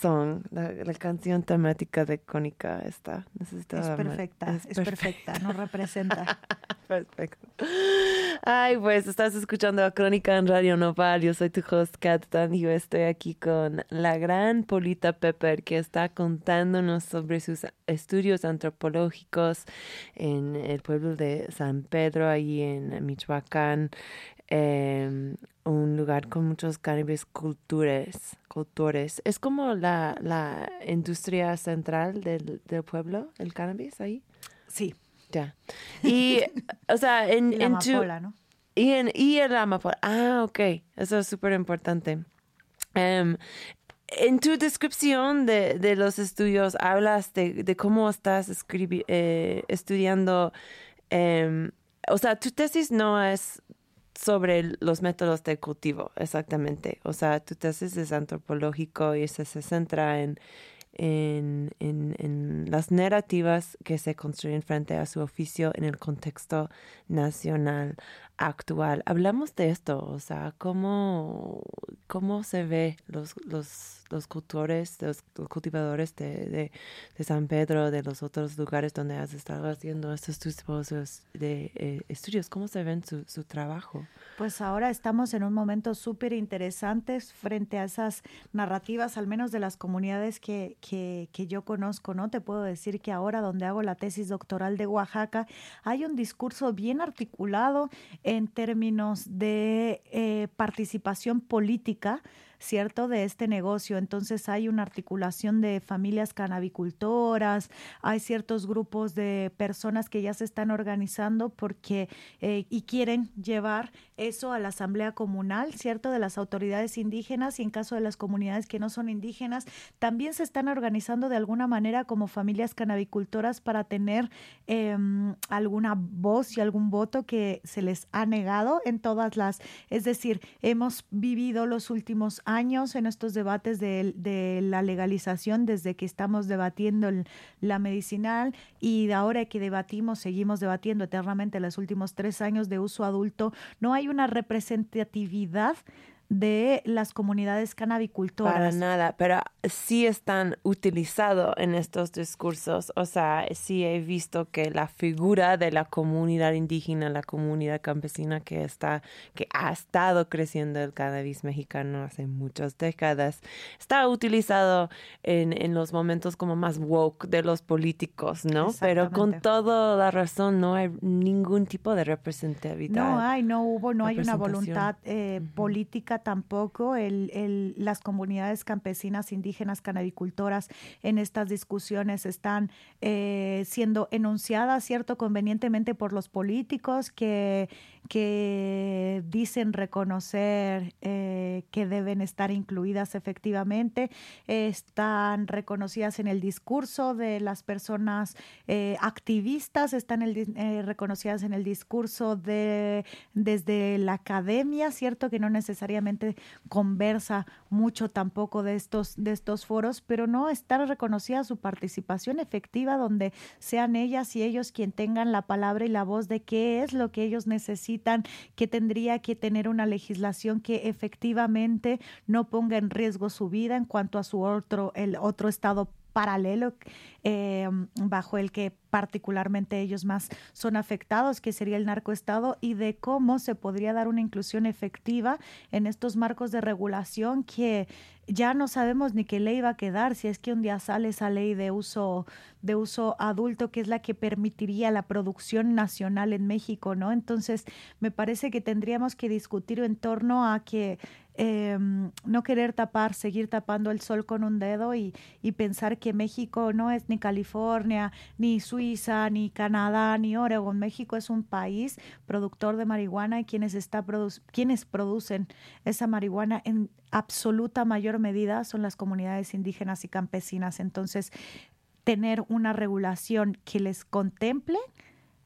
Song, la, canción temática de Cónica está. Es perfecta, es, perfecta, nos representa. Perfecto. Ay, pues estás escuchando a Crónica en Radio Nopal. Yo soy tu host, Kat y yo estoy aquí con la gran Polita Pepper, que está contándonos sobre sus estudios antropológicos en el pueblo de San Pedro, ahí en Michoacán. Em, un lugar con muchos cannabis cultures, cultores. Es como la, la industria central del, del pueblo, el cannabis ahí. Sí. Ya. Y, o sea, en... La amapola, ¿no? Y, en, y el amapola. Ah, ok. Eso es súper importante. Em, en tu descripción de, de, los estudios hablas de, de cómo estás eh, estudiando, eh, o sea, tu tesis no es sobre los métodos de cultivo, exactamente. O sea, tu tesis es antropológico y se, se centra en, en, en, en, las narrativas que se construyen frente a su oficio en el contexto nacional actual. Hablamos de esto, o sea, cómo, cómo se ve los, los, los cultores, los, cultivadores de, San Pedro, de los otros lugares donde has estado haciendo estos de eh, estudios, cómo se ven su, su trabajo. Pues ahora estamos en un momento súper interesante frente a esas narrativas, al menos de las comunidades que, que, que yo conozco, ¿no? Te puedo decir que ahora donde hago la tesis doctoral de Oaxaca, hay un discurso bien articulado en términos de eh, participación política ¿cierto?, de este negocio. Entonces hay una articulación de familias canabicultoras, hay ciertos grupos de personas que ya se están organizando porque eh, y quieren llevar eso a la asamblea comunal, ¿cierto?, de las autoridades indígenas y en caso de las comunidades que no son indígenas, también se están organizando de alguna manera como familias canabicultoras para tener em, alguna voz y algún voto que se les ha negado en todas las, es decir, hemos vivido los últimos años en estos debates de, la legalización, desde que estamos debatiendo la medicinal y ahora que debatimos, seguimos debatiendo eternamente los últimos tres años de uso adulto, no hay una representatividad de las comunidades canabicultoras. Para nada, pero sí están utilizados en estos discursos. O sea, sí he visto que la figura de la comunidad indígena, la comunidad campesina que está, que ha estado creciendo el cannabis mexicano hace muchas décadas, está utilizado en, en los momentos como más woke de los políticos, ¿no? Pero con toda la razón no hay ningún tipo de representatividad. No hay, no hubo, no hay una voluntad eh, política tampoco las comunidades campesinas, indígenas, canabicultoras en estas discusiones están eh, siendo enunciadas, ¿cierto?, convenientemente por los políticos que, que dicen reconocer eh, que deben estar incluidas efectivamente, están reconocidas en el discurso de las personas eh, activistas, están reconocidas en el discurso de desde la academia, ¿cierto?, que no necesariamente conversa mucho tampoco de estos, de estos foros, pero no estar reconocida su participación efectiva donde sean ellas y ellos quien tengan la palabra y la voz de qué es lo que ellos necesitan, que tendría que tener una legislación que efectivamente no ponga en riesgo su vida en cuanto a su otro, el otro estado paralelo eh, bajo el que particularmente ellos más son afectados, que sería el narcoestado, y de cómo se podría dar una inclusión efectiva en estos marcos de regulación que ya no sabemos ni qué ley va a quedar, si es que un día sale esa ley de uso, de uso adulto, que es la que permitiría la producción nacional en México, ¿no? Entonces, me parece que tendríamos que discutir en torno a que em, no querer tapar, seguir tapando el sol con un dedo y, y pensar que México no es ni California, ni Suiza, ni Canadá, ni Oregon. México es un país productor de marihuana y quienes, está quienes producen esa marihuana en absoluta mayor medida son las comunidades indígenas y campesinas. Entonces, tener una regulación que les contemple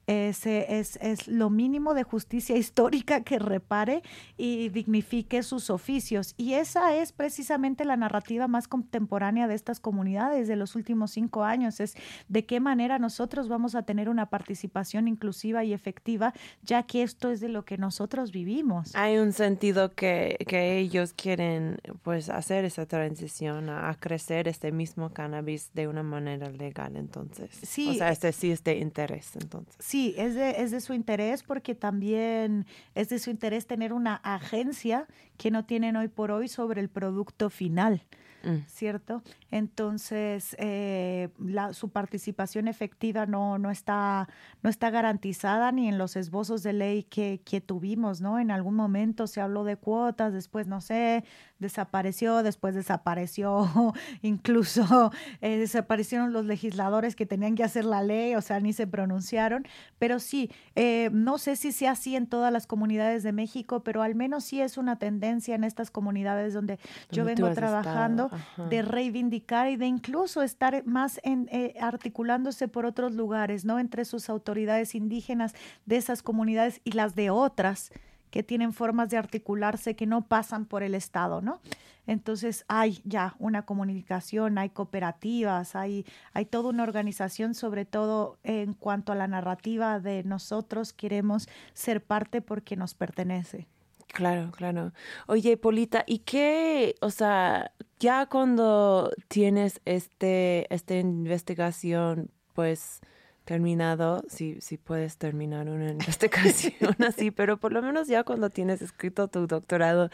es, es, es, lo mínimo de justicia histórica que repare y dignifique sus oficios. Y esa es precisamente la narrativa más contemporánea de estas comunidades de los últimos cinco años, es de qué manera nosotros vamos a tener una participación inclusiva y efectiva, ya que esto es de lo que nosotros vivimos. Hay un sentido que, que ellos quieren pues hacer esa transición a, crecer este mismo cannabis de una manera legal entonces. Sí. O sea, este sí es de interés entonces. Sí, es de, es de su interés porque también es de su interés tener una agencia que no tienen hoy por hoy sobre el producto final. Mm. ¿cierto? Entonces, eh, la, su participación efectiva no, no, está, no está garantizada ni en los esbozos de ley que, que tuvimos, ¿no? En algún momento se habló de cuotas, después, no sé, desapareció, después desapareció, incluso eh, desaparecieron los legisladores que tenían que hacer la ley, o sea, ni se pronunciaron, pero sí, eh, no sé si sea así en todas las comunidades de México, pero al menos sí es una tendencia en estas comunidades donde yo vengo trabajando de reivindicar y de incluso estar más en, eh, articulándose por otros lugares, ¿no? Entre sus autoridades indígenas de esas comunidades y las de otras que tienen formas de articularse que no pasan por el Estado, ¿no? Entonces hay ya una comunicación, hay cooperativas, hay, hay toda una organización, sobre todo en cuanto a la narrativa de nosotros queremos ser parte porque nos pertenece. Claro, claro. Oye, Polita, ¿y qué, o sea, ya cuando tienes este, esta investigación, pues terminado, si, si puedes terminar una investigación así, pero por lo menos ya cuando tienes escrito tu doctorado,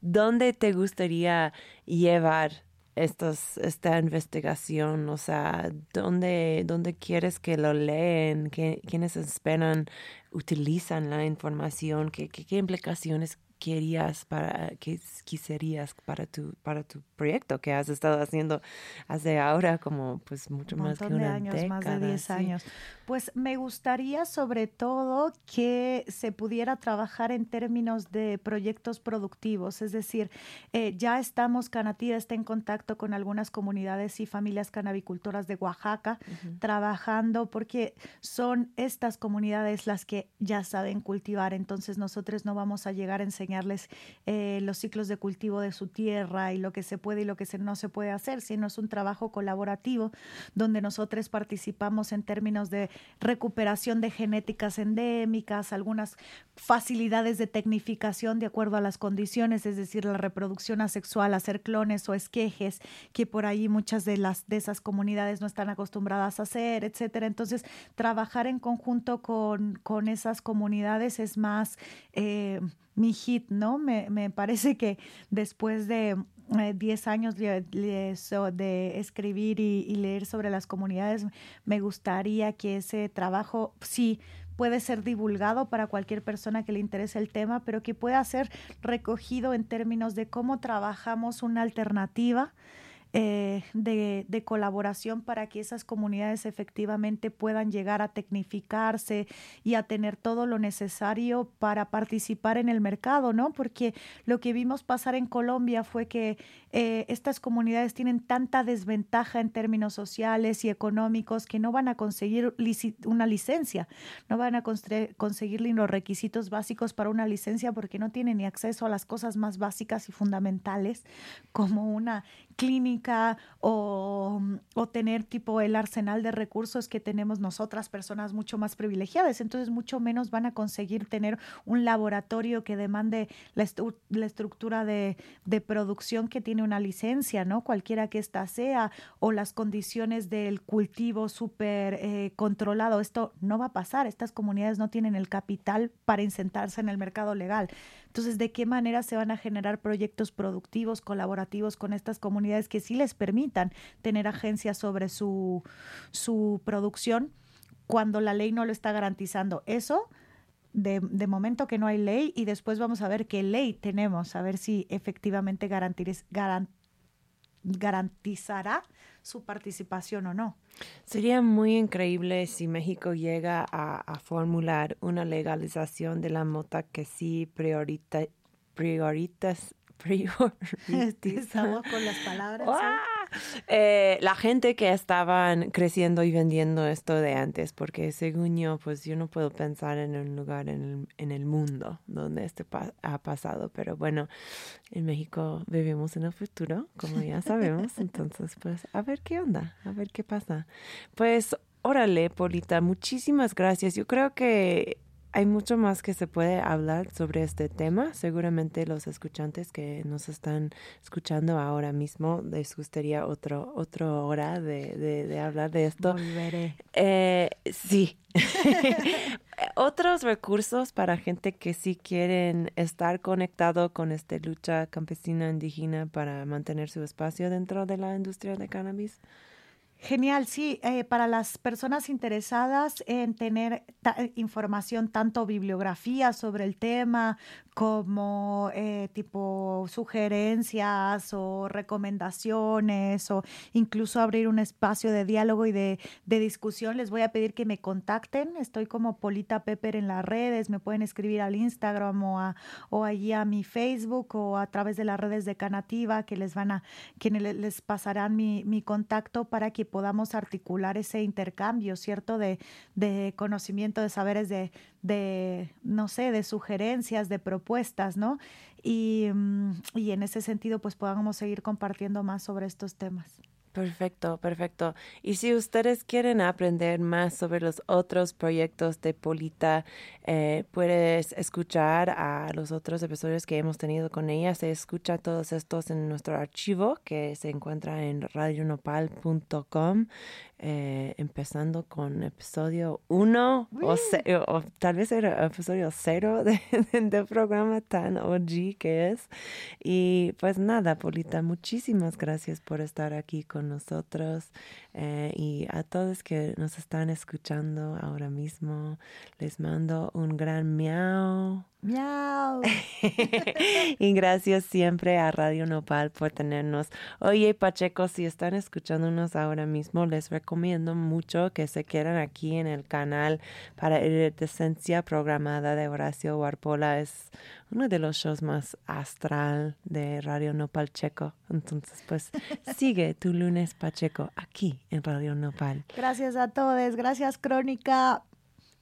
¿dónde te gustaría llevar estos, esta investigación? O sea, ¿dónde, dónde quieres que lo leen? ¿Qué, ¿Quiénes esperan, utilizan la información? ¿Qué, qué, qué implicaciones querías para qué quisieras para tu para tu proyecto que has estado haciendo hace ahora como pues mucho más que una años, década, más de 10 años. Pues me gustaría sobre todo que se pudiera trabajar en términos de proyectos productivos, es decir, eh, ya estamos, Canatía está en contacto con algunas comunidades y familias canabicultoras de Oaxaca, trabajando porque son estas comunidades las que ya saben cultivar, entonces nosotros no vamos a llegar a eh, los ciclos de cultivo de su tierra y lo que se puede y lo que se, no se puede hacer, sino es un trabajo colaborativo donde nosotros participamos en términos de recuperación de genéticas endémicas, algunas facilidades de tecnificación de acuerdo a las condiciones, es decir, la reproducción asexual, hacer clones o esquejes, que por ahí muchas de las de esas comunidades no están acostumbradas a hacer, etcétera. Entonces, trabajar en conjunto con, con esas comunidades es más eh, mi hit, ¿no? Me, me parece que después de 10 eh, años de, escribir y, leer sobre las comunidades, me gustaría que ese trabajo sí puede ser divulgado para cualquier persona que le interese el tema, pero que pueda ser recogido en términos de cómo trabajamos una alternativa eh, de, de, colaboración para que esas comunidades efectivamente puedan llegar a tecnificarse y a tener todo lo necesario para participar en el mercado, ¿no? Porque lo que vimos pasar en Colombia fue que eh, estas comunidades tienen tanta desventaja en términos sociales y económicos que no van a conseguir una licencia, no van a conseguir los requisitos básicos para una licencia porque no tienen ni acceso a las cosas más básicas y fundamentales como una clínica o, o, tener tipo el arsenal de recursos que tenemos nosotras, personas mucho más privilegiadas. Entonces, mucho menos van a conseguir tener un laboratorio que demande la, la estructura de, de, producción que tiene una licencia, ¿no? Cualquiera que ésta sea, o las condiciones del cultivo súper eh, controlado. Esto no va a pasar. Estas comunidades no tienen el capital para insentarse en el mercado legal. Entonces, ¿de qué manera se van a generar proyectos productivos, colaborativos con estas comunidades que sí les permitan tener agencia sobre su, su producción cuando la ley no lo está garantizando? Eso. De, de, momento que no hay ley y después vamos a ver qué ley tenemos, a ver si efectivamente garantiz, garantizará su participación o no. Sería muy increíble si México llega a, formular una legalización de la mota que sí priorita, prioritas, Estamos con las palabras. eh, la gente que estaban creciendo y vendiendo esto de antes, porque según yo, pues yo no puedo pensar en un lugar en el, en el mundo donde esto ha pasado, pero bueno, en México vivimos en el futuro, como ya sabemos, entonces pues a ver qué onda, a ver qué pasa. Pues órale, Polita, muchísimas gracias. Yo creo que hay mucho más que se puede hablar sobre este tema. Seguramente los escuchantes que nos están escuchando ahora mismo les gustaría otro, otra hora de, de, hablar de esto. Volveré. Eh, sí. Otros recursos para gente que sí quieren estar conectado con esta lucha campesina indígena para mantener su espacio dentro de la industria de cannabis. Genial, sí, eh, para las personas interesadas en tener información, tanto bibliografía sobre el tema como eh, tipo sugerencias o recomendaciones o incluso abrir un espacio de diálogo y de, discusión, les voy a pedir que me contacten. Estoy como Polita Pepper en las redes, me pueden escribir al Instagram o, a, o allí a mi Facebook o a través de las redes de Canativa que les van a, que les pasarán mi, mi contacto para que podamos articular ese intercambio, ¿cierto? De, de conocimiento, de saberes, de, de, no sé, de sugerencias, de propuestas, ¿no? Y, mm, y en ese sentido, pues podamos seguir compartiendo más sobre estos temas. Perfecto, perfecto. Y si ustedes quieren aprender más sobre los otros proyectos de Polita, eh, puedes escuchar a los otros episodios que hemos tenido con ella. Se escucha todos estos en nuestro archivo que se encuentra en radionopal.com, eh, empezando con episodio 1 o, tal vez era episodio 0 del programa tan OG que es. Y pues nada, Polita, muchísimas gracias por estar aquí con nosotros eh, y a todos que nos están escuchando ahora mismo, les mando un gran miau. Miau. y gracias siempre a Radio Nopal por tenernos. Oye, Pacheco, si están escuchándonos ahora mismo, les recomiendo mucho que se quieran aquí en el canal para Iridescencia programada de Horacio Warpola. Es uno de los shows más astral de Radio Nopal Checo. Entonces, pues sigue tu lunes Pacheco aquí en Radio Nopal. Gracias a todos. Gracias, Crónica.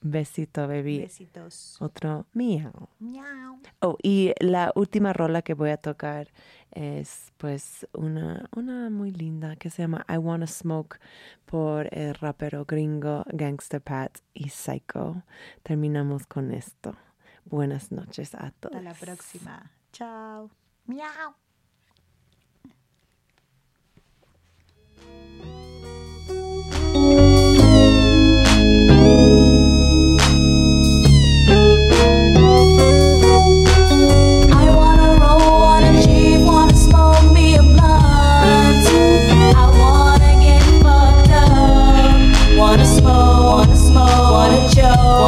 Besito, baby. Besitos. Otro miau. Miau. Oh, y la última rola que voy a tocar es pues una, una muy linda que se llama I Wanna Smoke por el rapero gringo Gangster Pat y Psycho. Terminamos con esto. Buenas noches a todos. Hasta la próxima. Chao. Miau.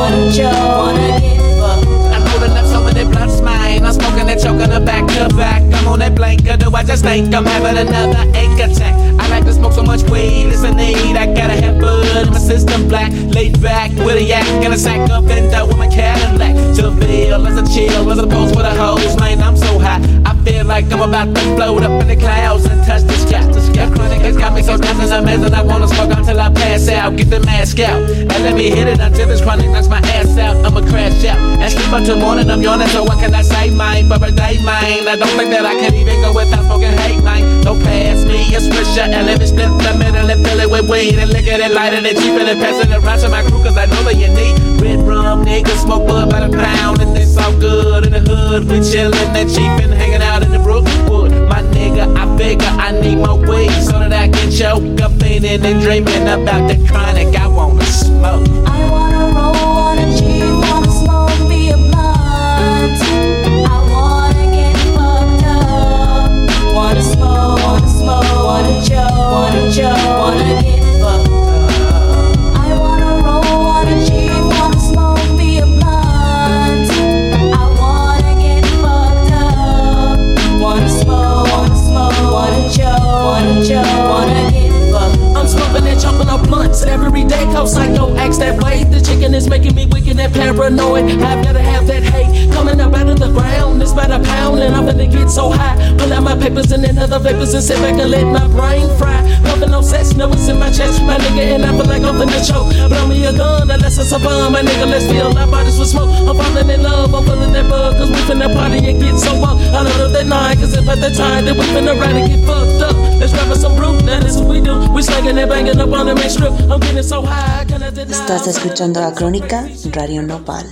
wanna choke, wanna get fucked. i'm smoking and choke on the back to back. I'm on that blanket. do I just think I'm having another ache attack? Smoke so much weed, it's a need. I gotta have in my system black. Laid back with a yak and a sack and down with my Cadillac. To feel as a chill as opposed with a hose, man. I'm so high. I feel like I'm about to float up in the clouds and touch the sky. The sky chronic has got me so down as amazing. I wanna smoke until I pass out. Get the mask out and let me hit it until this chronic knocks my ass out. I'ma crash out and sleep until morning. I'm yawning, so what can I say, mine? For a day, mine. I don't think that I can even go without smoking hate mine. Don't pass me a swisher and let me split the middle and fill it with weed and it and light and cheap and pass it around to my crew cause I know that you need red rum, niggas smoke bud by the pound and it's all good in the hood. We chillin' and cheap and hanging out in the Brookwood. My nigga, I figure I need more weed so that I can choke up thinking and dreaming about the chronic I wanna smoke. I wanna roll, wanna G, wanna smoke me a blunt. Wanna choke, wanna choke, wanna get every day, cause psycho acts that way. The chicken is making me wicked and paranoid. I've gotta have that hate coming up out of the ground. It's about a pound, and I'm gonna get so high. Pull out my papers and then other papers and sit back and let my brain fry. Nothing, no sex, no it's in my chest, my nigga, and I feel like I'm finna choke. Blow me a gun, unless it's a bum, my nigga, let's fill our bodies with smoke. I'm falling in love, I'm feeling that bug, cause we finna party and get so up. I up that nine, cause if at the time that we finna ride and get fucked up. Estás escuchando la crónica Radio Nopal.